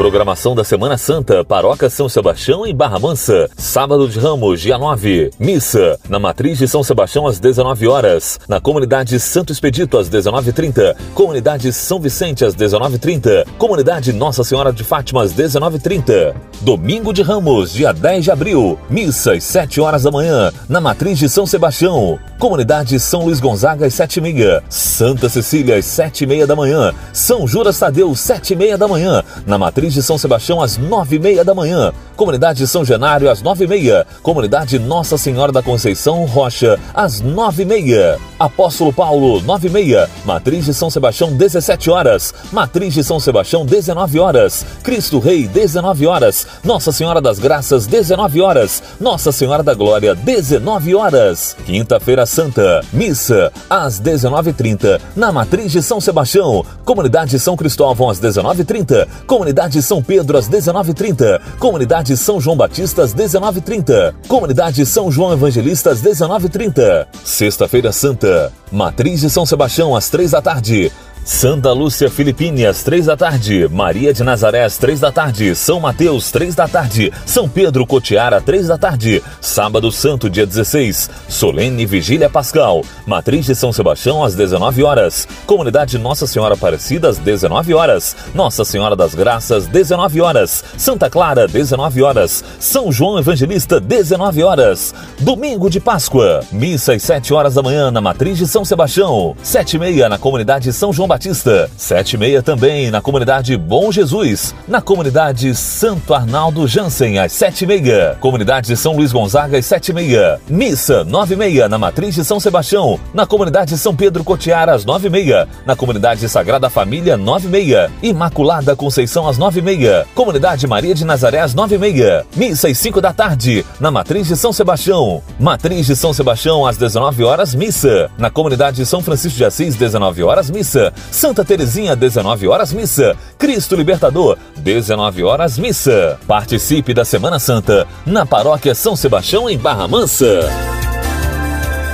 Programação da Semana Santa, Paróquia São Sebastião em Barra Mansa. Sábado de Ramos, dia 9. Missa, na Matriz de São Sebastião às 19 horas. Na Comunidade Santo Expedito às 19h30. Comunidade São Vicente às 19h30. Comunidade Nossa Senhora de Fátima às 19h30. Domingo de Ramos, dia 10 de abril. Missa às 7 horas da manhã. Na Matriz de São Sebastião. Comunidade São Luís Gonzaga às 7h30. Santa Cecília às 7h30 da manhã. São Juras Tadeu, 7h30 da manhã. Na Matriz de São Sebastião às nove e meia da manhã. Comunidade São Genário às nove e meia. Comunidade Nossa Senhora da Conceição Rocha às nove e meia. Apóstolo Paulo, nove e meia. Matriz de São Sebastião, 17 horas. Matriz de São Sebastião, 19 horas. Cristo Rei, 19 horas. Nossa Senhora das Graças, 19 horas. Nossa Senhora da Glória, 19 horas. Quinta-feira Santa, missa às 19h30 na Matriz de São Sebastião. Comunidade São Cristóvão às 19h30. Comunidade São Pedro às 19h30. Comunidade São João Batista às 19h30. Comunidade São João Evangelista às 19h30. Sexta-feira Santa, Matriz de São Sebastião às 3 da tarde. Santa Lúcia Filipine, às três da tarde. Maria de Nazaré, às três da tarde. São Mateus, três da tarde. São Pedro Cotiara, três da tarde. Sábado Santo, dia 16. Solene Vigília Pascal. Matriz de São Sebastião, às 19 horas. Comunidade Nossa Senhora Aparecida, às 19 horas. Nossa Senhora das Graças, 19 horas. Santa Clara, 19 horas. São João Evangelista, 19 horas. Domingo de Páscoa. Missa às 7 horas da manhã na Matriz de São Sebastião. 7 e meia na comunidade São João Batista. Sete e meia também na comunidade Bom Jesus. Na comunidade Santo Arnaldo Jansen, às sete e meia. Comunidade São Luís Gonzaga, às sete e meia. Missa, nove e meia, na Matriz de São Sebastião. Na comunidade São Pedro Cotiara, às nove e meia. Na comunidade Sagrada Família, nove e meia. Imaculada Conceição, às nove e meia. Comunidade Maria de Nazaré, às nove e meia. Missa, às cinco da tarde. Na Matriz de São Sebastião. Matriz de São Sebastião, às 19 horas, missa. Na comunidade São Francisco de Assis, 19 horas, missa. Santa Terezinha, 19 horas, missa. Cristo Libertador, 19 horas, missa. Participe da Semana Santa na Paróquia São Sebastião, em Barra Mansa.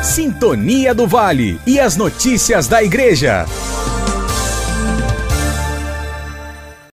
Sintonia do Vale e as notícias da Igreja.